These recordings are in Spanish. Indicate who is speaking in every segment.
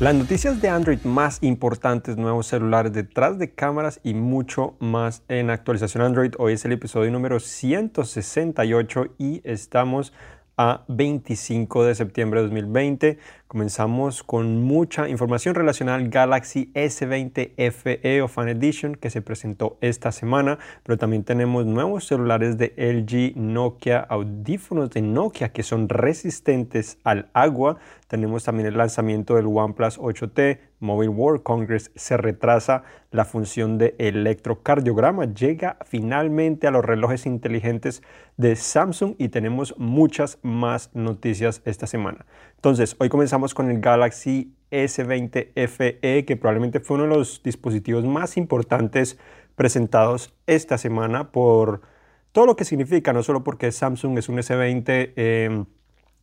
Speaker 1: Las noticias de Android más importantes, nuevos celulares detrás de cámaras y mucho más en actualización Android. Hoy es el episodio número 168 y estamos a 25 de septiembre de 2020. Comenzamos con mucha información relacionada al Galaxy S20 FE o Fan Edition que se presentó esta semana, pero también tenemos nuevos celulares de LG, Nokia, audífonos de Nokia que son resistentes al agua. Tenemos también el lanzamiento del OnePlus 8T, Mobile World Congress se retrasa, la función de electrocardiograma llega finalmente a los relojes inteligentes de Samsung y tenemos muchas más noticias esta semana. Entonces, hoy comenzamos con el Galaxy S20 FE, que probablemente fue uno de los dispositivos más importantes presentados esta semana por todo lo que significa, no solo porque Samsung es un S20, em,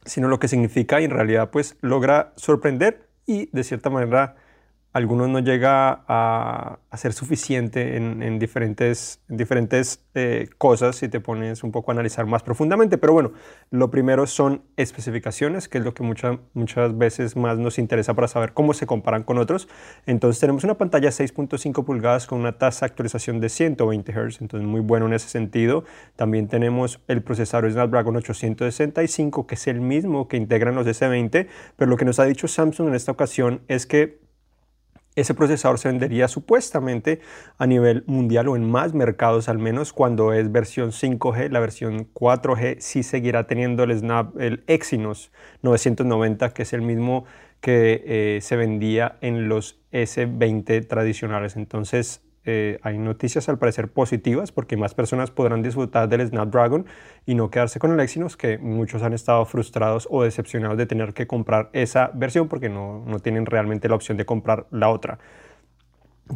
Speaker 1: sino lo que significa y en realidad pues logra sorprender y de cierta manera algunos no llega a, ser suficiente en, diferentes, diferentes eh, cosas si te pones un poco a analizar más profundamente. Pero bueno, lo primero son especificaciones, que es lo que muchas muchas veces más nos interesa para saber cómo se comparan con otros. Entonces tenemos una pantalla 6.5 pulgadas con una tasa de actualización de 120 Hz, entonces muy bueno en ese sentido. También tenemos el procesador Snapdragon 865, que es el mismo que integran los S20, pero lo que nos ha dicho Samsung en esta ocasión es que ese procesador se vendería supuestamente a nivel mundial o en más mercados al menos cuando es versión 5G. La versión 4G sí seguirá teniendo el, Snap, el Exynos 990 que es el mismo que eh, se vendía en los S20 tradicionales. Entonces eh, hay noticias al parecer positivas porque más personas podrán disfrutar del Snapdragon y no quedarse con el Exynos, que muchos han estado frustrados o decepcionados de tener que comprar esa versión porque no, no tienen realmente la opción de comprar la otra.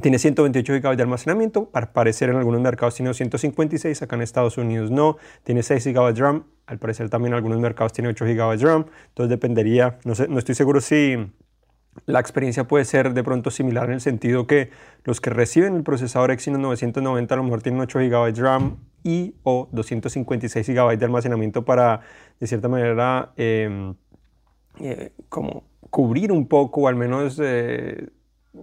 Speaker 1: Tiene 128 GB de almacenamiento, para parecer en algunos mercados tiene 256, acá en Estados Unidos no. Tiene 6 GB de RAM, al parecer también en algunos mercados tiene 8 GB de RAM, entonces dependería, no, sé, no estoy seguro si la experiencia puede ser de pronto similar en el sentido que los que reciben el procesador Exynos 990 a lo mejor tienen 8 GB de RAM y o 256 GB de almacenamiento para, de cierta manera, em, eh, como cubrir un poco o al menos eh,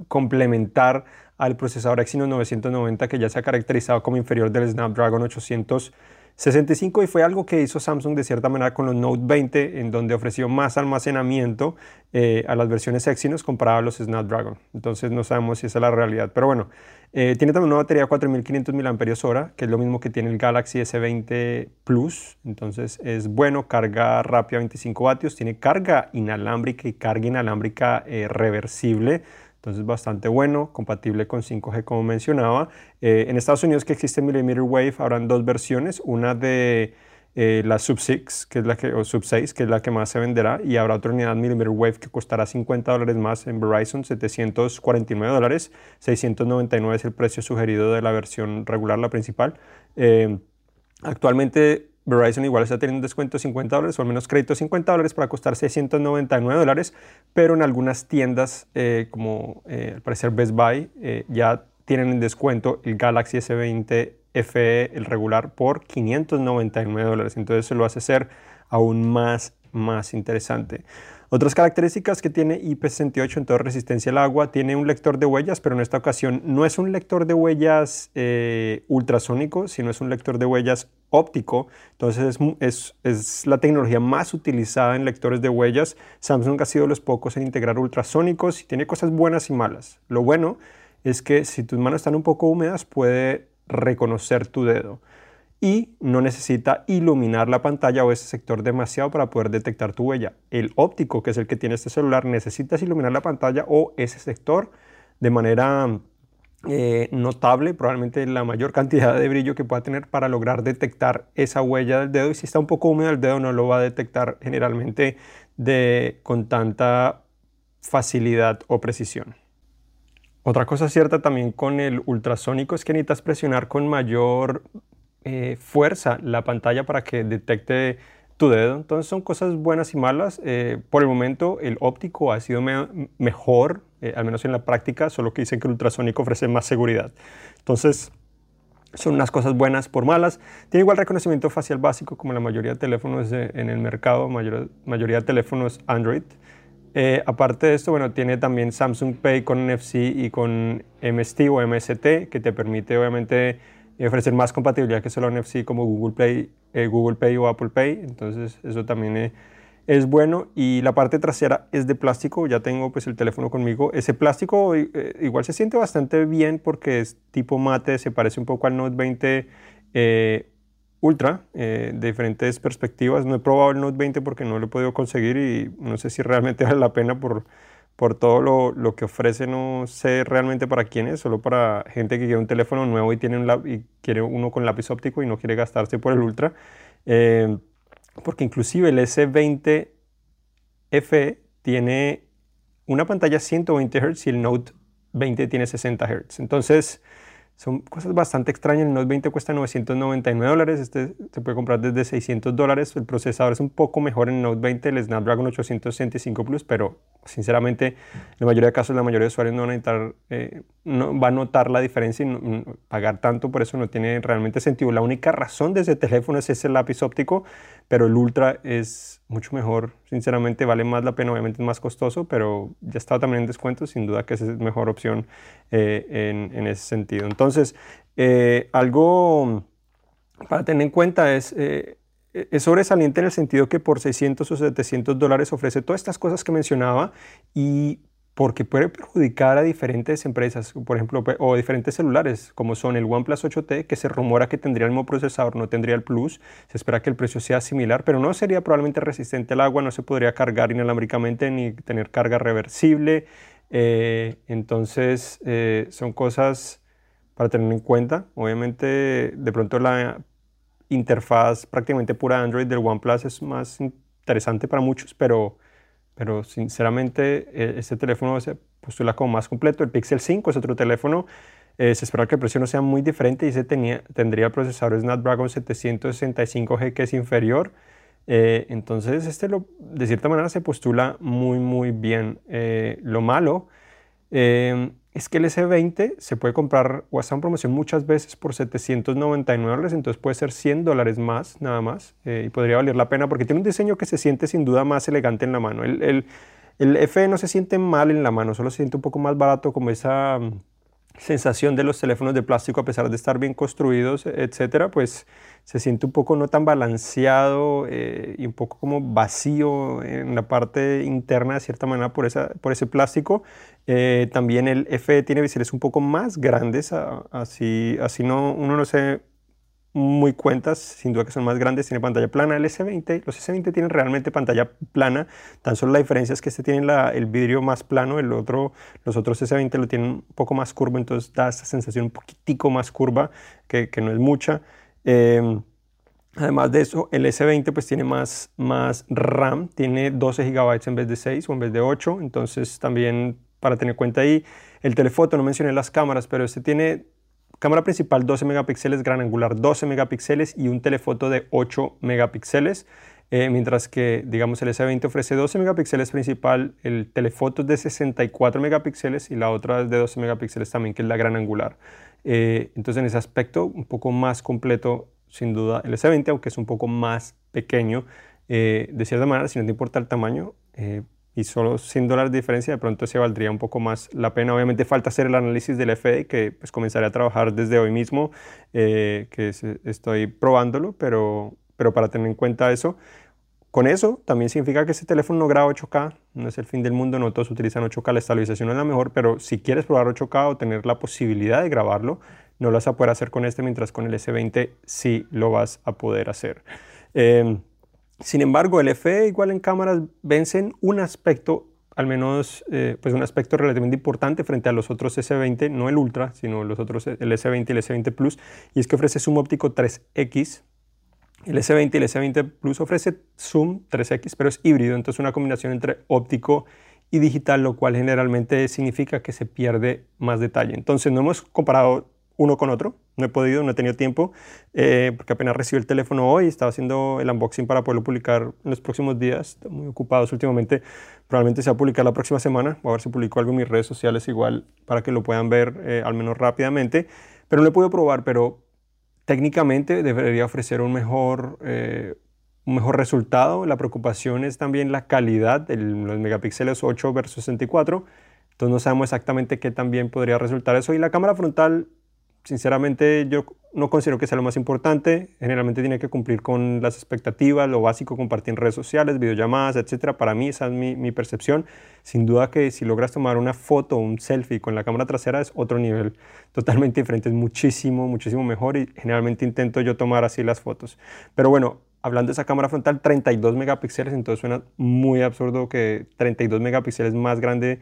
Speaker 1: complementar al procesador Exynos 990 que ya se ha caracterizado como inferior del Snapdragon 800 65 y fue algo que hizo Samsung de cierta manera con los Note 20 en donde ofreció más almacenamiento eh, a las versiones Exynos comparado a los Snapdragon. Entonces no sabemos si esa es la realidad. Pero bueno, eh, tiene también una batería de 4500 mAh, que es lo mismo que tiene el Galaxy S20 Plus. Entonces es bueno, carga rápida 25 vatios, tiene carga inalámbrica y carga inalámbrica eh, reversible entonces bastante bueno, compatible con 5G como mencionaba. Eh, en Estados Unidos que existe Millimeter Wave habrán dos versiones, una de eh, la Sub 6, que es la que, o Sub 6, que es la que más se venderá, y habrá otra unidad Millimeter Wave que costará 50 dólares más en Verizon, 749 dólares, 699 es el precio sugerido de la versión regular, la principal. Eh, actualmente Verizon igual está teniendo un descuento de 50 dólares o al menos crédito de 50 dólares para costar 699 dólares, pero en algunas tiendas eh, como eh, al parecer Best Buy eh, ya tienen en descuento el Galaxy S20 FE, el regular, por 599 dólares. Entonces se lo hace ser aún más, más interesante. Otras características que tiene IP68 en toda resistencia al agua, tiene un lector de huellas, pero en esta ocasión no es un lector de huellas eh, ultrasónico, sino es un lector de huellas óptico. Entonces es, es, la tecnología más utilizada en lectores de huellas. Samsung ha sido los pocos en integrar ultrasónicos y tiene cosas buenas y malas. Lo bueno es que si tus manos están un poco húmedas puede reconocer tu dedo y no necesita iluminar la pantalla o ese sector demasiado para poder detectar tu huella. El óptico, que es el que tiene este celular, necesitas iluminar la pantalla o ese sector de manera eh, notable, probablemente la mayor cantidad de brillo que pueda tener para lograr detectar esa huella del dedo y si está un poco húmedo el dedo no lo va a detectar generalmente de, con tanta facilidad o precisión. Otra cosa cierta también con el ultrasónico es que necesitas presionar con mayor eh, fuerza la pantalla para que detecte tu dedo. Entonces son cosas buenas y malas. Eh, por el momento el óptico ha sido mejor, eh, al menos en la práctica, solo que dicen que el ultrasónico ofrece más seguridad. Entonces son unas cosas buenas por malas. Tiene igual reconocimiento facial básico como la mayoría de teléfonos en el mercado, mayor, mayoría de teléfonos Android. Eh, aparte de esto, bueno, tiene también Samsung Pay con NFC y con MST o MST, que te permite obviamente ofrecer más compatibilidad que solo NFC como Google Play, eh, Google Pay o Apple Pay. Entonces, eso también es, es, bueno. Y la parte trasera es de plástico. Ya tengo pues el teléfono conmigo. Ese plástico eh, igual se siente bastante bien porque es tipo mate, se parece un poco al Note 20 Ultra eh, de diferentes perspectivas. No he probado el Note 20 porque no lo he podido conseguir y no sé si realmente vale la pena por, por todo lo, lo, que ofrece. No sé realmente para quién es, solo para gente que quiere un teléfono nuevo y, tiene un y quiere uno con lápiz óptico y no quiere gastarse por el Ultra. Eh, porque inclusive el S20 FE tiene una pantalla 120 Hz y el Note 20 tiene 60 Hz. Entonces, son cosas bastante extrañas. El Note 20 cuesta 999 dólares. Este se puede comprar desde 600 dólares. El procesador es un poco mejor en el Note 20, el Snapdragon 865 Plus, pero sinceramente, en la mayoría de casos, la mayoría de usuarios no van a, necesitar, eh, no, va a notar la diferencia y pagar tanto por eso no tiene realmente sentido. La única razón de ese teléfono es ese lápiz óptico, pero el Ultra es mucho mejor. Sinceramente, vale más la pena. Obviamente es más costoso, pero ya está también en descuento. Sin duda que esa es mejor opción eh, en, en, ese sentido. Entonces, eh, algo para tener en cuenta es es sobresaliente en el sentido que por 600 o 700 dólares ofrece todas estas cosas que mencionaba y porque puede perjudicar a diferentes empresas, por ejemplo, o diferentes celulares, como son el OnePlus 8T, que se rumora que tendría el mismo procesador, no tendría el Plus, se espera que el precio sea similar, pero no sería probablemente resistente al agua, no se podría cargar inalámbricamente ni tener carga reversible, eh, entonces eh, son cosas para tener en cuenta. Obviamente, de pronto la interfaz prácticamente pura Android del OnePlus es más interesante para muchos, pero, pero sinceramente este teléfono se postula como más completo. El Pixel 5 es otro teléfono. Eh, se espera que el precio no sea muy diferente y se tenía, tendría el procesador Snapdragon 765G que es inferior. Eh, entonces este lo, de cierta manera se postula muy muy bien. Eh, lo malo es que el S20 se puede comprar o está en promoción muchas veces por 799 dólares, entonces puede ser 100 dólares más, nada más, eh, y podría valer la pena porque tiene un diseño que se siente sin duda más elegante en la mano. El, el, el FE no se siente mal en la mano, solo se siente un poco más barato como esa mm, sensación de los teléfonos de plástico a pesar de estar bien construidos, etcétera, pues se siente un poco no tan balanceado eh, y un poco como vacío en la parte interna de cierta manera por, esa, por ese plástico. Eh, también el FE tiene biseles un poco más grandes, así, así no, uno no se muy cuentas, sin duda que son más grandes, tiene pantalla plana. El S20, los S20 tienen realmente pantalla plana, tan solo la diferencia es que este tiene la, el vidrio más plano, el otro, los otros S20 lo tienen un poco más curvo, entonces da esa sensación un poquitico más curva, que, que no es mucha. Em, además de eso, el S20 pues tiene más, más RAM, tiene 12 GB en vez de 6 o en vez de 8, entonces también para tener cuenta ahí. El telefoto, no mencioné las cámaras, pero este tiene cámara principal 12 megapíxeles, gran angular 12 megapíxeles y un telefoto de 8 megapíxeles. Eh, mientras que, digamos, el S20 ofrece 12 megapíxeles principal, el telefoto es de 64 megapíxeles y la otra es de 12 megapíxeles también, que es la gran angular. Eh, entonces, en ese aspecto, un poco más completo, sin duda, el S20, aunque es un poco más pequeño, eh, de cierta manera, si no te importa el tamaño, y solo 100 dólares de diferencia, de pronto se valdría un poco más la pena. Obviamente falta hacer el análisis del FD, que pues comenzaré a trabajar desde hoy mismo, eh, que estoy probándolo, pero, pero para tener en cuenta eso. Con eso también significa que ese teléfono no graba 8K, no es el fin del mundo, no todos utilizan 8K, la estabilización no es la mejor, pero si quieres probar 8K o tener la posibilidad de grabarlo, no lo vas a poder hacer con este, mientras con el S20 sí lo vas a poder hacer. Eh, sin embargo, el FE igual en cámaras vencen un aspecto, al menos eh, pues un aspecto relativamente importante frente a los otros S20, no el Ultra, sino los otros, el S20 y el S20 Plus, y es que ofrece zoom óptico 3X. El S20 y el S20 Plus ofrece zoom 3X, pero es híbrido, entonces una combinación entre óptico y digital, lo cual generalmente significa que se pierde más detalle. Entonces no hemos comparado uno con otro. No he podido, no he tenido tiempo, eh, porque apenas recibí el teléfono hoy, estaba haciendo el unboxing para poderlo publicar en los próximos días. Estoy muy ocupados últimamente. Probablemente se va a publicar la próxima semana. Voy a ver si publico algo en mis redes sociales igual para que lo puedan ver eh, al menos rápidamente. Pero no he podido probar, pero técnicamente debería ofrecer un mejor, eh, un mejor resultado. La preocupación es también la calidad de los megapíxeles 8 versus 64. Entonces no sabemos exactamente qué también podría resultar eso. Y la cámara frontal, sinceramente, yo no considero que sea lo más importante. Generalmente tiene que cumplir con las expectativas, lo básico, compartir en redes sociales, videollamadas, etc. Para mí esa es mi, mi percepción. Sin duda que si logras tomar una foto, un selfie con la cámara trasera es otro nivel totalmente diferente. Es muchísimo, muchísimo mejor y generalmente intento yo tomar así las fotos. Pero bueno, hablando de esa cámara frontal, 32 megapíxeles, entonces suena muy absurdo que 32 megapíxeles más grande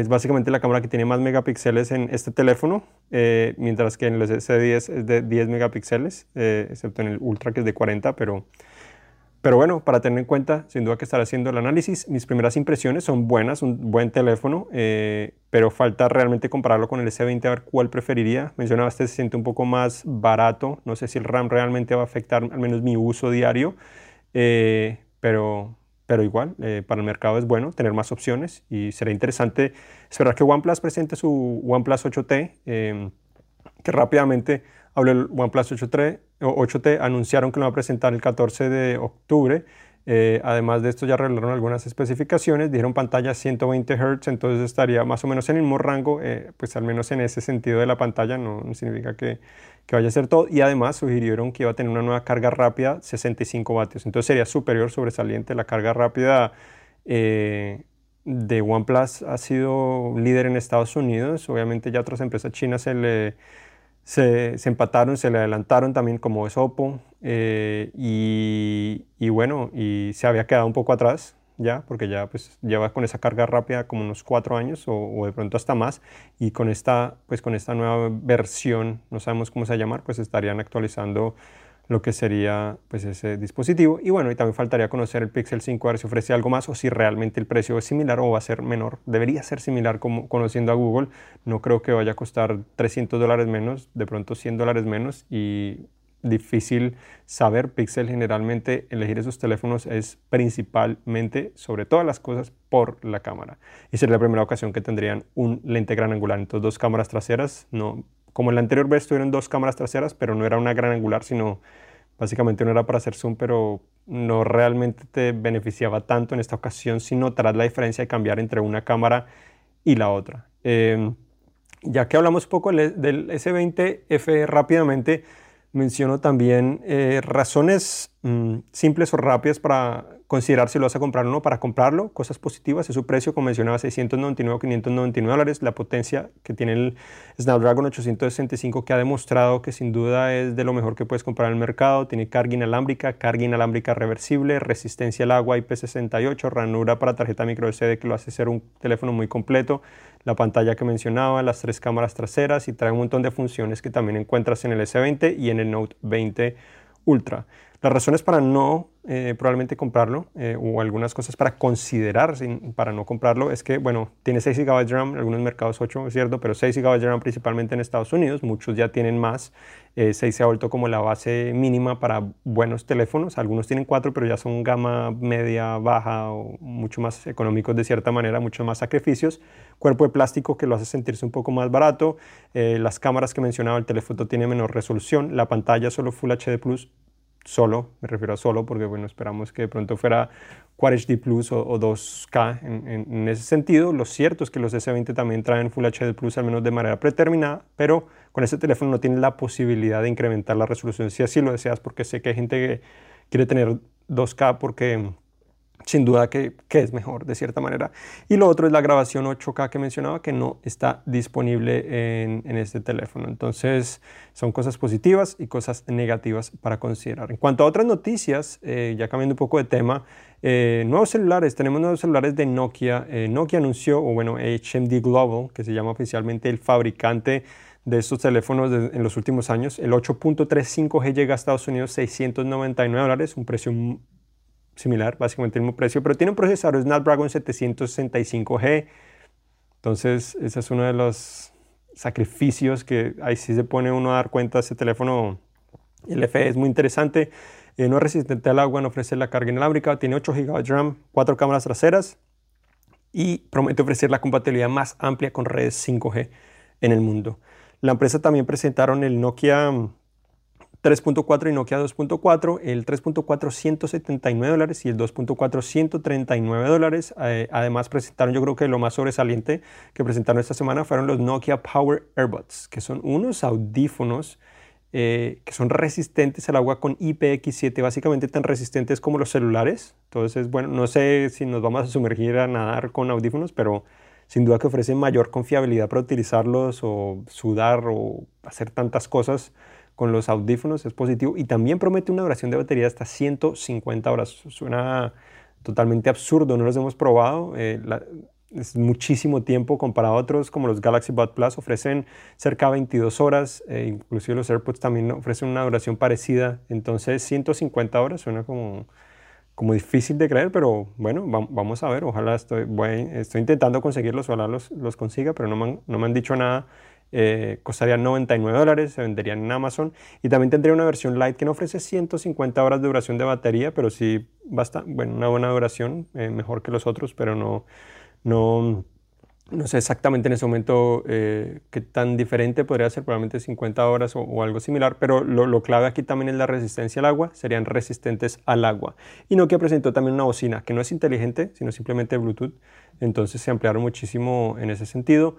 Speaker 1: es básicamente la cámara que tiene más megapíxeles en este teléfono, eh, mientras que en los S10 es de 10 megapíxeles, eh, excepto en el Ultra que es de 40, pero, pero bueno, para tener en cuenta, sin duda que estaré haciendo el análisis, mis primeras impresiones son buenas, un buen teléfono, eh, pero falta realmente compararlo con el S20 a ver cuál preferiría. Mencionaba, este se siente un poco más barato, no sé si el RAM realmente va a afectar al menos mi uso diario, pero pero igual eh, para el mercado es bueno tener más opciones y será interesante esperar que OnePlus presente su OnePlus 8T, em, que rápidamente habló el OnePlus 8T, 8T, anunciaron que lo va a presentar el 14 de octubre. Eh, además de esto ya revelaron algunas especificaciones, dijeron pantalla 120 Hz, entonces estaría más o menos en el mismo rango, eh, pues al menos en ese sentido de la pantalla, no significa que, que vaya a ser todo. Y además sugirieron que iba a tener una nueva carga rápida, 65 vatios. Entonces sería superior, sobresaliente. La carga rápida eh, de OnePlus ha sido líder en Estados Unidos. Obviamente ya otras empresas chinas se le... Se, empataron, se le adelantaron también como es Oppo eh, y, y bueno, y se había quedado un poco atrás ya, porque ya pues lleva con esa carga rápida como unos cuatro años o, de pronto hasta más y con esta, pues con esta nueva versión, no sabemos cómo se va a llamar, pues estarían actualizando lo que sería pues ese dispositivo y bueno y también faltaría conocer el Pixel 5 a ver si ofrece algo más o si realmente el precio es similar o va a ser menor debería ser similar como conociendo a Google no creo que vaya a costar 300 dólares menos de pronto 100 dólares menos y difícil saber. Pixel generalmente elegir esos teléfonos es principalmente, sobre todas las cosas, por la cámara. Y sería la primera ocasión que tendrían un lente gran angular. Entonces, dos cámaras traseras, no, como en la anterior vez tuvieron dos cámaras traseras, pero no era una gran angular, sino básicamente no era para hacer zoom, pero no realmente te beneficiaba tanto en esta ocasión si notarás la diferencia de cambiar entre una cámara y la otra. Em, ya que hablamos poco del S20F rápidamente, menciono también eh, razones mm, simples o rápidas para considerar si lo vas a comprar o no. Para comprarlo, cosas positivas, es su precio, como mencionaba, 699 o 599 dólares. La potencia que tiene el Snapdragon 865 que ha demostrado que sin duda es de lo mejor que puedes comprar en el mercado. Tiene carga inalámbrica, carga inalámbrica reversible, resistencia al agua IP68, ranura para tarjeta micro SD que lo hace ser un teléfono muy completo la pantalla que mencionaba, las tres cámaras traseras y trae un montón de funciones que también encuentras en el S20 y en el Note 20 Ultra. Las razones para no eh, probablemente comprarlo eh, o algunas cosas para considerar para no comprarlo es que, bueno, tiene 6 GB de RAM, en algunos mercados 8, es cierto, pero 6 GB de RAM principalmente en Estados Unidos, muchos ya tienen más. 6 eh, se ha vuelto como la base mínima para buenos teléfonos, algunos tienen 4, pero ya son gama media, baja o mucho más económicos de cierta manera, mucho más sacrificios. Cuerpo de plástico que lo hace sentirse un poco más barato. las cámaras que mencionaba, el teléfono tiene menor resolución, la pantalla solo Full HD Plus solo, me refiero a solo porque bueno, esperamos que de pronto fuera Quad HD Plus o, 2K en, ese sentido. Lo cierto es que los S20 también traen Full HD Plus al menos de manera predeterminada, pero con ese teléfono no tiene la posibilidad de incrementar la resolución si así lo deseas, porque sé que hay gente que quiere tener 2K porque sin duda que, es mejor de cierta manera. Y lo otro es la grabación 8K que mencionaba que no está disponible en, este teléfono. Entonces son cosas positivas y cosas negativas para considerar. En cuanto a otras noticias, eh, ya cambiando un poco de tema, eh, nuevos celulares, tenemos nuevos celulares de Nokia. Eh, Nokia anunció, o bueno, HMD Global, que se llama oficialmente el fabricante de estos teléfonos en los últimos años. El 8.35G llega a Estados Unidos 699 dólares, un precio similar, básicamente el mismo precio, pero tiene un procesador Snapdragon 765G. Entonces, ese es uno de los sacrificios que ahí sí se pone uno a dar cuenta. Ese teléfono, el FE es muy interesante. Eh, no es resistente al agua, no ofrece la carga inalámbrica, tiene 8 GB de RAM, 4 cámaras traseras y promete ofrecer la compatibilidad más amplia con redes 5G en el mundo. La empresa también presentaron el Nokia 3.4 y Nokia 2.4, el 3.4 179 dólares y el 2.4 139 dólares. Eh, además presentaron, yo creo que lo más sobresaliente que presentaron esta semana fueron los Nokia Power Airbuds, que son unos audífonos eh, que son resistentes al agua con IPX7, básicamente tan resistentes como los celulares. Entonces, bueno, no sé si nos vamos a sumergir a nadar con audífonos, pero sin duda que ofrecen mayor confiabilidad para utilizarlos o sudar o hacer tantas cosas con los audífonos es positivo y también promete una duración de batería hasta 150 horas. Suena totalmente absurdo, no los hemos probado. Eh, es muchísimo tiempo comparado a otros como los Galaxy Buds Plus, ofrecen cerca de 22 horas, eh, inclusive los AirPods también ofrecen una duración parecida, entonces 150 horas suena como, como difícil de creer, pero bueno, vamos a ver, ojalá estoy, estoy intentando conseguirlos, ojalá los, los consiga, pero no me no me han dicho nada eh, costaría 99 dólares, se venderían en Amazon y también tendría una versión light que no ofrece 150 horas de duración de batería, pero sí basta, bueno, una buena duración, eh, mejor que los otros, pero no, no, no sé exactamente en ese momento eh, qué tan diferente podría ser, probablemente 50 horas o, algo similar, pero lo, lo, clave aquí también es la resistencia al agua, serían resistentes al agua. Y Nokia presentó también una bocina que no es inteligente, sino simplemente Bluetooth, entonces se ampliaron muchísimo en ese sentido.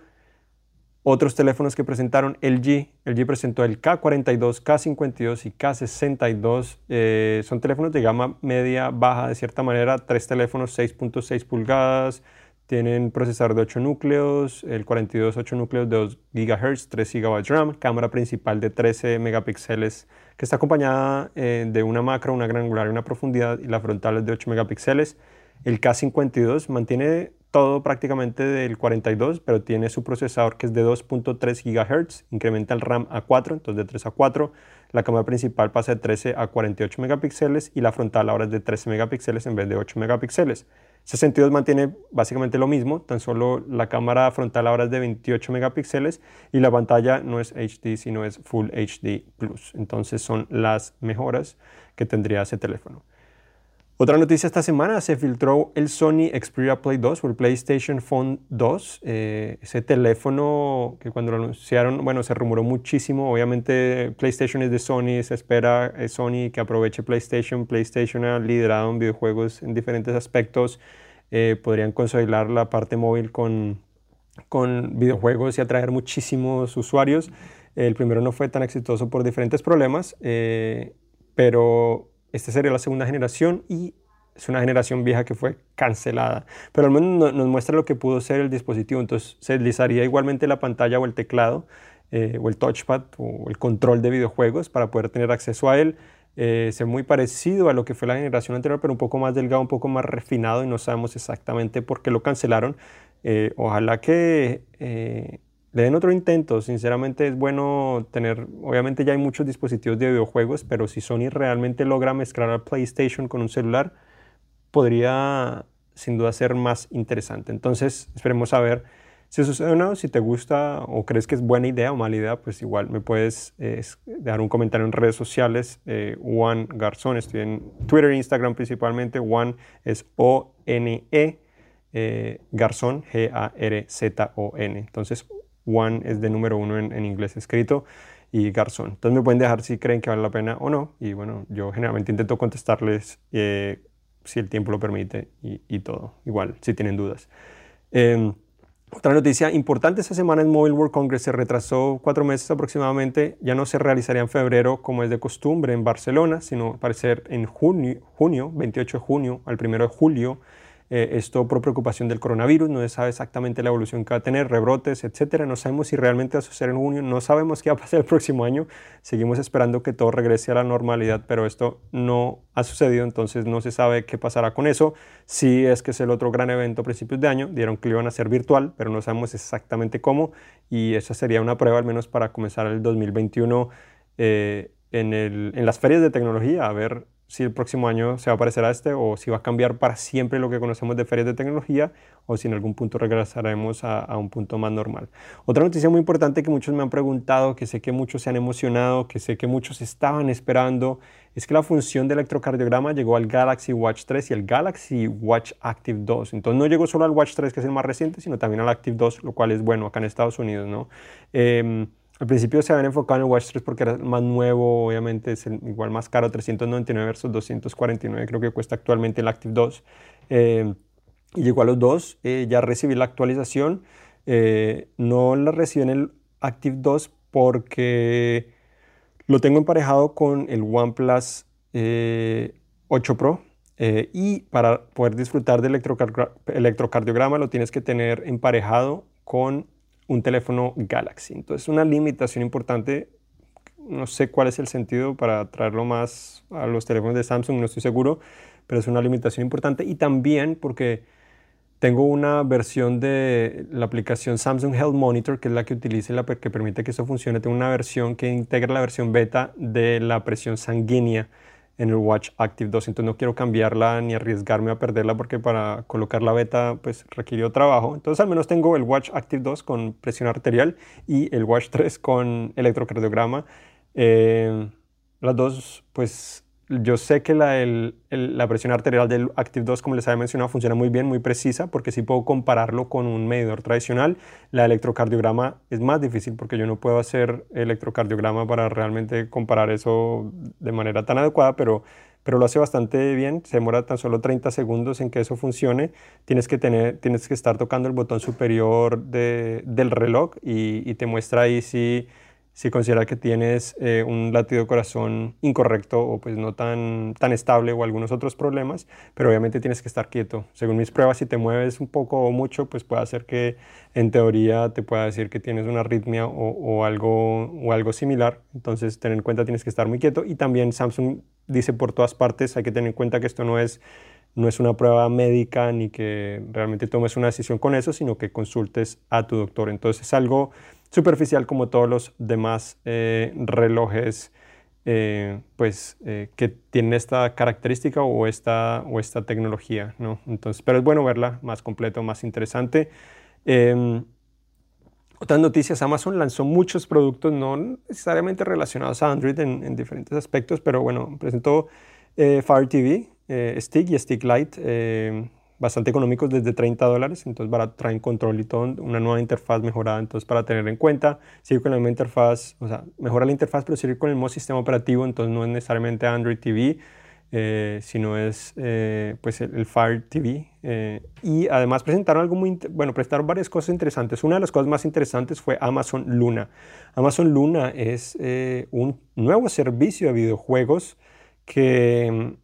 Speaker 1: Otros teléfonos que presentaron LG, LG presentó el K42, K52 y K62. Eh, son teléfonos de gama media baja de cierta manera, tres teléfonos 6.6 pulgadas, tienen procesador de 8 núcleos, el 42 8 núcleos de 2 GHz, 3 GB RAM, cámara principal de 13 megapíxeles que está acompañada eh, de una macro, una granular y una profundidad y la frontal es de 8 megapíxeles. El K52 mantiene todo prácticamente del 42, pero tiene su procesador que es de 2.3 GHz, incrementa el RAM a 4, entonces de 3 a 4. La cámara principal pasa de 13 a 48 megapíxeles y la frontal ahora es de 13 megapíxeles en vez de 8 megapíxeles. 62 mantiene básicamente lo mismo, tan solo la cámara frontal ahora es de 28 megapíxeles y la pantalla no es HD sino es Full HD Plus. Entonces son las mejoras que tendría ese teléfono. Otra noticia esta semana, se filtró el Sony Xperia Play 2 o el PlayStation Phone 2, eh, ese teléfono que cuando lo anunciaron, bueno, se rumoró muchísimo, obviamente PlayStation es de Sony, se espera eh, Sony que aproveche PlayStation, PlayStation ha liderado en videojuegos en diferentes aspectos, eh, podrían consolidar la parte móvil con, con videojuegos y atraer muchísimos usuarios. El primero no fue tan exitoso por diferentes problemas, pero esta sería la segunda generación y es una generación vieja que fue cancelada. Pero al menos nos muestra lo que pudo ser el dispositivo. Entonces se deslizaría igualmente la pantalla o el teclado eh, o el touchpad o el control de videojuegos para poder tener acceso a él. Eh, muy parecido a lo que fue la generación anterior, pero un poco más delgado, un poco más refinado y no sabemos exactamente por qué lo cancelaron. Eh, ojalá que le den otro intento. Sinceramente es bueno tener, obviamente ya hay muchos dispositivos de videojuegos, pero si Sony realmente logra mezclar al PlayStation con un celular, podría sin duda ser más interesante. Entonces esperemos a ver si sucede o no. Si te gusta o crees que es buena idea o mala idea, pues igual me puedes eh, dejar un comentario en redes sociales. Eh, Juan Garzón, estoy en Twitter e Instagram principalmente. Juan es O-N-E. Eh, Garzón, G-A-R-Z-O-N. Entonces, One es de número uno en, inglés escrito y Garzón. Entonces me pueden dejar si creen que vale la pena o no. Y bueno, yo generalmente intento contestarles eh, si el tiempo lo permite y, todo. Igual, si tienen dudas. Em, otra noticia importante esta semana en Mobile World Congress se retrasó cuatro meses aproximadamente. Ya no se realizaría en febrero como es de costumbre en Barcelona, sino parecer en junio, junio 28 de junio al 1 de julio eh, esto por preocupación del coronavirus, no se sabe exactamente la evolución que va a tener, rebrotes, etcétera. No sabemos si realmente va a suceder en junio, no sabemos qué va a pasar el próximo año. Seguimos esperando que todo regrese a la normalidad, pero esto no ha sucedido, entonces no se sabe qué pasará con eso. Si es que es el otro gran evento a principios de año, dieron que iban a hacer virtual, pero no sabemos exactamente cómo y esa sería una prueba al menos para comenzar el 2021 eh, en, el, en las ferias de tecnología, a ver si el próximo año se va a parecer a este o si va a cambiar para siempre lo que conocemos de ferias de tecnología o si en algún punto regresaremos a, un punto más normal. Otra noticia muy importante que muchos me han preguntado, que sé que muchos se han emocionado, que sé que muchos estaban esperando, es que la función de electrocardiograma llegó al Galaxy Watch 3 y el Galaxy Watch Active 2. Entonces no llegó solo al Watch 3, que es el más reciente, sino también al Active 2, lo cual es bueno acá en Estados Unidos. ¿no? Em, al principio se habían enfocado en el Watch 3 porque era más nuevo, obviamente es igual más caro, 399 versus 249 creo que cuesta actualmente el Active 2. Eh, y llegó a los dos, eh, ya recibí la actualización, eh, no la recibí en el Active 2 porque lo tengo emparejado con el OnePlus 8 Pro y para poder disfrutar del electrocardiograma lo tienes que tener emparejado con un teléfono Galaxy. Entonces, una limitación importante, no sé cuál es el sentido para traerlo más a los teléfonos de Samsung, no estoy seguro, pero es una limitación importante. Y también porque tengo una versión de la aplicación Samsung Health Monitor, que es la que utiliza la que permite que eso funcione. Tengo una versión que integra la versión beta de la presión sanguínea en el Watch Active 2, entonces no quiero cambiarla ni arriesgarme a perderla porque para colocar la beta pues requirió trabajo. Entonces al menos tengo el Watch Active 2 con presión arterial y el Watch 3 con electrocardiograma. Eh, las dos pues yo sé que la, la, presión arterial del Active 2, como les había mencionado, funciona muy bien, muy precisa, porque sí puedo compararlo con un medidor tradicional. La electrocardiograma es más difícil porque yo no puedo hacer electrocardiograma para realmente comparar eso de manera tan adecuada, pero, pero lo hace bastante bien. Se demora tan solo 30 segundos en que eso funcione. Tienes que, tener, tienes que estar tocando el botón superior del reloj y, y te muestra ahí si si considera que tienes eh, un latido de corazón incorrecto o pues no tan, tan estable o algunos otros problemas, pero obviamente tienes que estar quieto. Según mis pruebas, si te mueves un poco o mucho, pues puede hacer que en teoría te pueda decir que tienes una arritmia o, algo, o algo similar. Entonces, ten en cuenta, tienes que estar muy quieto. Y también Samsung dice por todas partes, hay que tener en cuenta que esto no es no es una prueba médica ni que realmente tomes una decisión con eso, sino que consultes a tu doctor. Entonces es algo superficial como todos los demás eh, relojes eh, pues, eh, que tienen esta característica o esta, o esta tecnología. ¿no? Entonces, pero es bueno verla más completo, más interesante. Em, otras noticias, Amazon lanzó muchos productos no necesariamente relacionados a Android en, en diferentes aspectos, pero bueno, presentó Fire TV, Stick y Stick Lite bastante económicos desde 30 dólares, entonces para, traen control y todo, una nueva interfaz mejorada, entonces para tener en cuenta, sigue con la misma interfaz, o sea, mejora la interfaz, pero sigue con el mismo sistema operativo, entonces no es necesariamente Android TV, eh, sino es eh, pues el, Fire TV. Eh, y además presentaron algo muy, bueno, presentaron varias cosas interesantes. Una de las cosas más interesantes fue Amazon Luna. Amazon Luna es un nuevo servicio de videojuegos que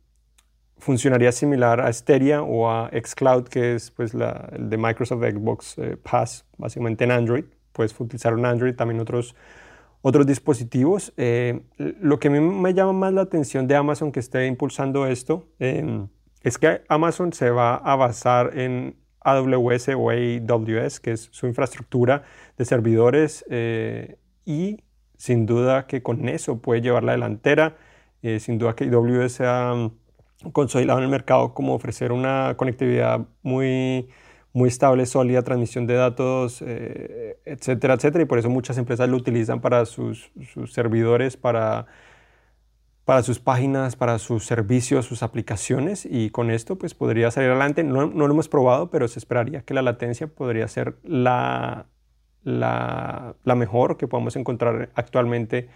Speaker 1: funcionaría similar a Steria o a Xcloud, que es pues, la, el de Microsoft Xbox eh, Pass, básicamente en Android. Puedes utilizar un Android, también otros, otros dispositivos. Eh, lo que a mí me llama más la atención de Amazon que esté impulsando esto em, es que Amazon se va a basar en AWS o AWS, que es su infraestructura de servidores, eh, y sin duda que con eso puede llevar la delantera. sin duda que AWS ha consolidado en el mercado como ofrecer una conectividad muy, muy estable, sólida, transmisión de datos, eh, etcétera, etcétera. Y por eso muchas empresas lo utilizan para sus, sus, servidores, para, para sus páginas, para sus servicios, sus aplicaciones. Y con esto pues podría salir adelante. No, no lo hemos probado, pero se esperaría que la latencia podría ser la, la, la mejor que podamos encontrar actualmente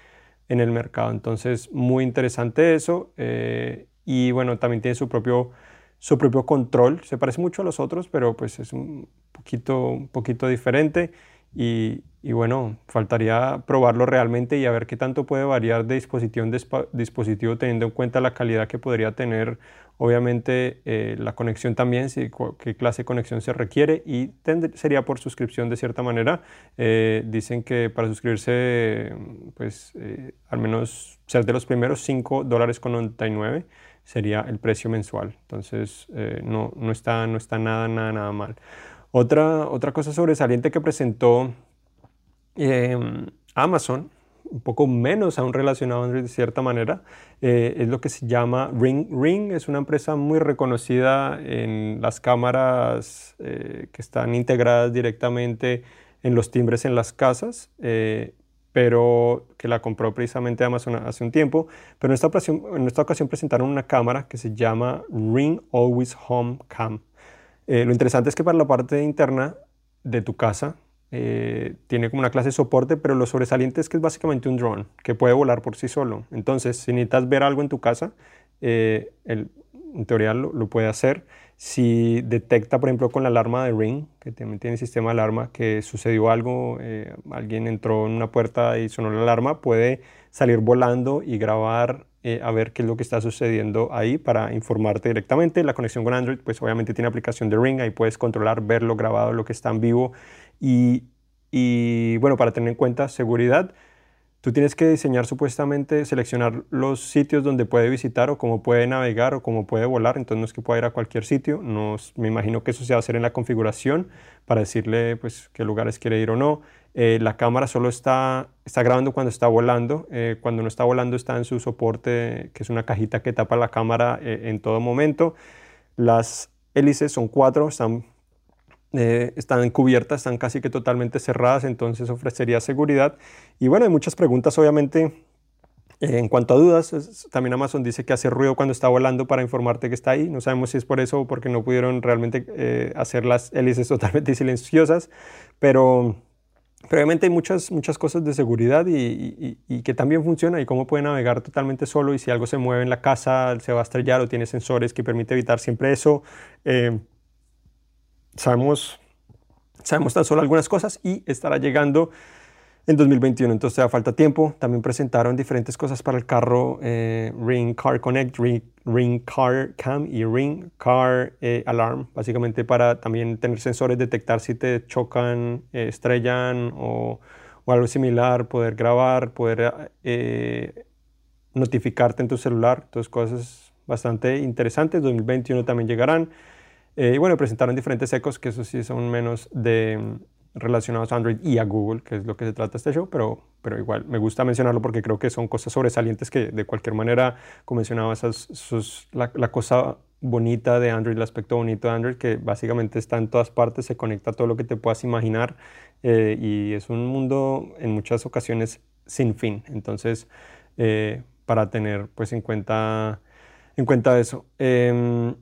Speaker 1: en el mercado. Entonces, muy interesante eso. Eh, y bueno, también tiene su propio, su propio control. Se parece mucho a los otros, pero pues es un poquito, un poquito diferente. Y, y, bueno, faltaría probarlo realmente y a ver qué tanto puede variar de dispositivo en dispositivo teniendo en cuenta la calidad que podría tener, obviamente eh, la conexión también, si, qué clase de conexión se requiere y sería por suscripción de cierta manera. Eh, dicen que para suscribirse, pues eh, al menos ser de los primeros 5 dólares con 99 sería el precio mensual. Entonces, eh, no, no, está, no está nada, nada, nada mal. Otra, otra cosa sobresaliente que presentó em, Amazon, un poco menos aún relacionado de cierta manera, eh, es lo que se llama Ring. Ring es una empresa muy reconocida en las cámaras eh, que están integradas directamente en los timbres en las casas pero que la compró precisamente Amazon hace un tiempo. Pero en esta ocasión, presentaron una cámara que se llama Ring Always Home Cam. Eh, lo interesante es que para la parte interna de tu casa eh, tiene como una clase de soporte, pero lo sobresaliente es que es básicamente un drone que puede volar por sí solo. Entonces, si necesitas ver algo en tu casa, eh, en teoría lo, puede hacer. Si detecta, por ejemplo, con la alarma de Ring, que también tiene sistema de alarma, que sucedió algo, eh, alguien entró en una puerta y sonó la alarma, puede salir volando y grabar a ver qué es lo que está sucediendo ahí para informarte directamente. La conexión con Android, pues obviamente tiene aplicación de Ring, ahí puedes controlar, verlo grabado, lo que está en vivo y, bueno, para tener en cuenta seguridad, tú tienes que diseñar supuestamente, seleccionar los sitios donde puede visitar o cómo puede navegar o cómo puede volar, entonces no es que pueda ir a cualquier sitio, no, me imagino que eso se va a hacer en la configuración para decirle pues qué lugares quiere ir o no. Eh, la cámara solo está, está grabando cuando está volando, eh, cuando no está volando está en su soporte, que es una cajita que tapa la cámara eh, en todo momento. Las hélices son cuatro, están eh, están cubiertas, están casi que totalmente cerradas, entonces ofrecería seguridad. Y bueno, hay muchas preguntas, obviamente, eh, en cuanto a dudas, también Amazon dice que hace ruido cuando está volando para informarte que está ahí. No sabemos si es por eso o porque no pudieron realmente eh, hacer las hélices totalmente silenciosas, pero, obviamente hay muchas, muchas cosas de seguridad y, que también funciona y cómo puede navegar totalmente solo y si algo se mueve en la casa se va a estrellar o tiene sensores que permite evitar siempre eso sabemos, sabemos tan solo algunas cosas y estará llegando en 2021, entonces da falta tiempo. También presentaron diferentes cosas para el carro eh, Ring Car Connect, Ring, Car Cam y Ring Car eh, Alarm, básicamente para también tener sensores, detectar si te chocan, eh, estrellan o, o, algo similar, poder grabar, poder notificarte en tu celular, entonces cosas bastante interesantes. 2021 también llegarán. Eh, y bueno, presentaron diferentes ecos, que eso sí son menos de, mm, relacionados a Android y a Google, que es lo que se trata este show, pero, pero igual me gusta mencionarlo porque creo que son cosas sobresalientes que de cualquier manera, como mencionaba, esas, la, la, cosa bonita de Android, el aspecto bonito de Android, que básicamente está en todas partes, se conecta a todo lo que te puedas imaginar eh, y es un mundo en muchas ocasiones sin fin. Entonces, eh, para tener pues en cuenta, en cuenta eso. Em,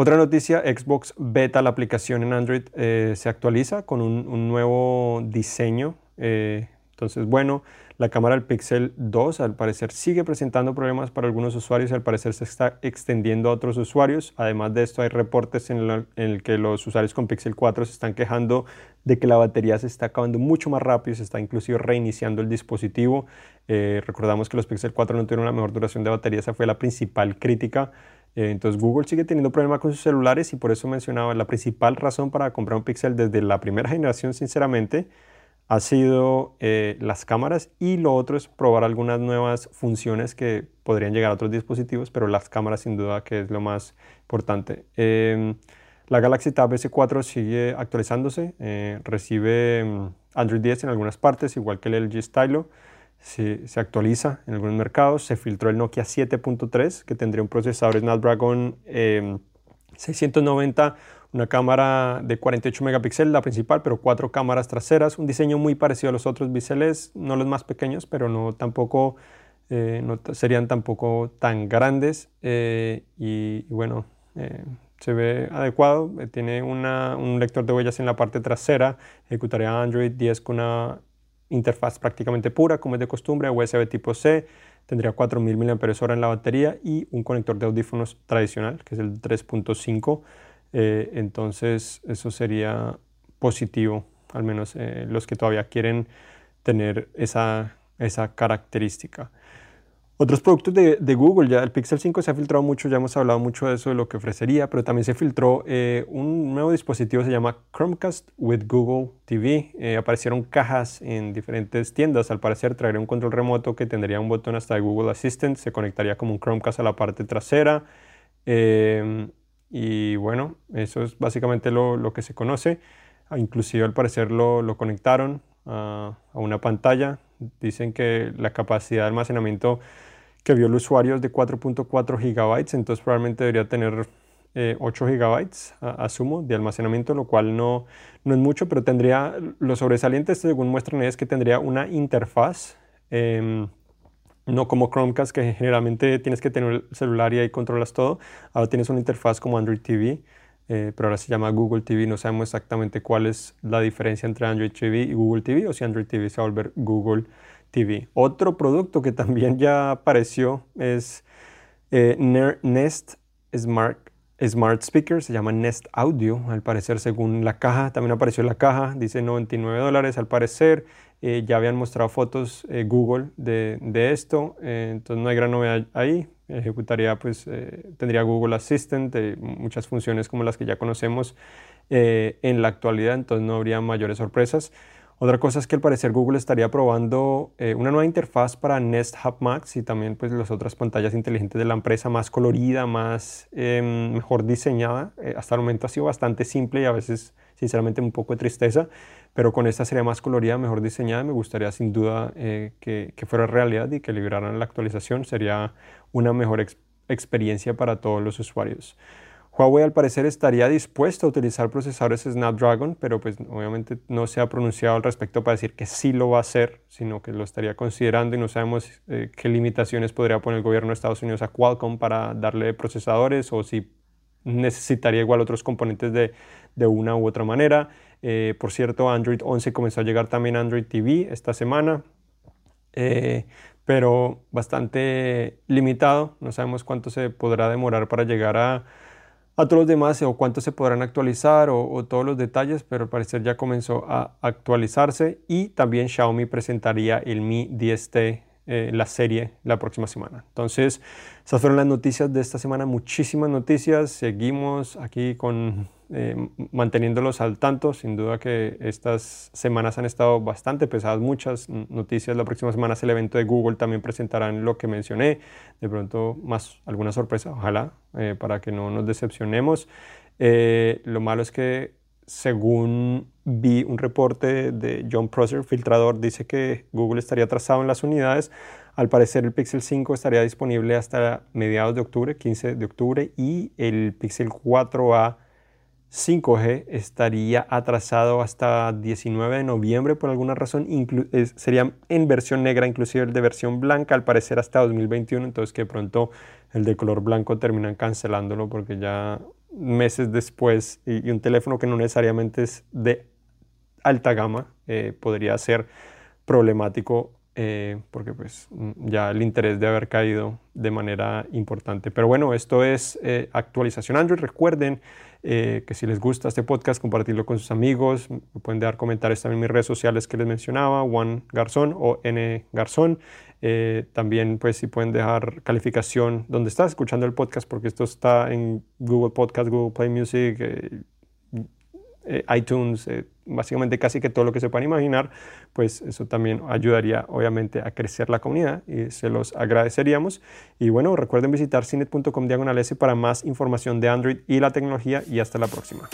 Speaker 1: otra noticia, Xbox Beta, la aplicación en Android, eh, se actualiza con un, nuevo diseño. Eh, entonces, bueno, la cámara del Pixel 2 al parecer sigue presentando problemas para algunos usuarios y al parecer se está extendiendo a otros usuarios. Además de esto, hay reportes en, el que los usuarios con Pixel 4 se están quejando de que la batería se está acabando mucho más rápido, se está inclusive reiniciando el dispositivo. Eh, recordamos que los Pixel 4 no tuvieron la mejor duración de batería, esa fue la principal crítica. Eh, entonces Google sigue teniendo problemas con sus celulares y por eso mencionaba la principal razón para comprar un Pixel desde la primera generación, sinceramente, ha sido eh, las cámaras y lo otro es probar algunas nuevas funciones que podrían llegar a otros dispositivos, pero las cámaras sin duda que es lo más importante. Em, la Galaxy Tab S4 sigue actualizándose, eh, recibe mm, Android 10 en algunas partes, igual que el LG Stylo se, actualiza en algunos mercados. Se filtró el Nokia 7.3 que tendría un procesador Snapdragon 690, em, una cámara de 48 megapíxeles, la principal, pero cuatro cámaras traseras. Un diseño muy parecido a los otros biseles, no los más pequeños, pero no tampoco eh, no serían tampoco tan grandes. Eh, y, bueno, eh, se ve adecuado. tiene un lector de huellas en la parte trasera. Ejecutaría Android 10 con una interfaz prácticamente pura, como es de costumbre, USB tipo C, tendría 4000 mAh en la batería y un conector de audífonos tradicional, que es el 3.5. Eh, entonces, eso sería positivo, al menos eh, los que todavía quieren tener esa, esa característica. Otros productos de, Google, ya el Pixel 5 se ha filtrado mucho, ya hemos hablado mucho de eso, de lo que ofrecería, pero también se filtró eh, un nuevo dispositivo, se llama Chromecast with Google TV. Eh, aparecieron cajas en diferentes tiendas, al parecer traería un control remoto que tendría un botón hasta de Google Assistant, se conectaría como un Chromecast a la parte trasera. Em, y bueno, eso es básicamente lo, que se conoce. Inclusive al parecer lo, lo conectaron a, a una pantalla. Dicen que la capacidad de almacenamiento que vio el usuario es de 4.4 gigabytes, entonces probablemente debería tener 8 eh, gigabytes, asumo, de almacenamiento, lo cual no, no es mucho, pero tendría, lo sobresaliente, según muestran, es que tendría una interfaz, em, no como Chromecast, que generalmente tienes que tener el celular y ahí controlas todo, ahora tienes una interfaz como Android TV, pero ahora se llama Google TV. No sabemos exactamente cuál es la diferencia entre Android TV y Google TV o si Android TV se va a volver Google TV. Otro producto que también ya apareció es Nest Smart Smart Speaker, se llama Nest Audio, al parecer según la caja, también apareció la caja, dice 99 dólares al parecer, eh, ya habían mostrado fotos eh, Google de, esto, eh, entonces no hay gran novedad ahí, ejecutaría pues, tendría Google Assistant, muchas funciones como las que ya conocemos en la actualidad, entonces no habría mayores sorpresas. Otra cosa es que al parecer Google estaría probando eh, una nueva interfaz para Nest Hub Max y también pues las otras pantallas inteligentes de la empresa más colorida, más em, mejor diseñada. Eh, hasta el momento ha sido bastante simple y a veces sinceramente un poco de tristeza, pero con esta sería más colorida, mejor diseñada. Me gustaría sin duda eh, que, que, fuera realidad y que liberaran la actualización. Sería una mejor experiencia para todos los usuarios. Huawei al parecer estaría dispuesto a utilizar procesadores Snapdragon, pero pues obviamente no se ha pronunciado al respecto para decir que sí lo va a hacer, sino que lo estaría considerando y no sabemos eh, qué limitaciones podría poner el gobierno de Estados Unidos a Qualcomm para darle procesadores o si necesitaría igual otros componentes de, de una u otra manera. Eh, por cierto, Android 11 comenzó a llegar también a Android TV esta semana. Eh, pero bastante limitado, no sabemos cuánto se podrá demorar para llegar a, a todos los demás o cuánto se podrán actualizar o, todos los detalles, pero al parecer ya comenzó a actualizarse y también Xiaomi presentaría el Mi 10T, eh, la serie, la próxima semana. Entonces, esas fueron las noticias de esta semana, muchísimas noticias, seguimos aquí con eh, manteniéndolos al tanto. Sin duda que estas semanas han estado bastante pesadas, muchas noticias. La próxima semana es el evento de Google, también presentarán lo que mencioné. De pronto más alguna sorpresa, ojalá, eh, para que no nos decepcionemos. Eh, lo malo es que según vi un reporte de John Prosser, filtrador, dice que Google estaría atrasado en las unidades. Al parecer el Pixel 5 estaría disponible hasta mediados de octubre, 15 de octubre, y el Pixel 4A 5G estaría atrasado hasta 19 de noviembre por alguna razón, sería en versión negra, inclusive el de versión blanca, al parecer hasta 2021, entonces que pronto el de color blanco terminan cancelándolo porque ya meses después y, un teléfono que no necesariamente es de alta gama eh, podría ser problemático eh, porque pues ya el interés de haber caído de manera importante. Pero bueno, esto es eh, actualización Android. Recuerden que si les gusta este podcast, compartirlo con sus amigos. Pueden dar comentarios también en mis redes sociales que les mencionaba, Juan Garzón o N Garzón. También pues si pueden dejar calificación donde estás escuchando el podcast, porque esto está en Google Podcast, Google Play Music, eh, iTunes, eh, básicamente casi que todo lo que se puedan imaginar, pues eso también ayudaría obviamente a crecer la comunidad y se los agradeceríamos. Y bueno, recuerden visitar cinet.com diagonal para más información de Android y la tecnología y hasta la próxima.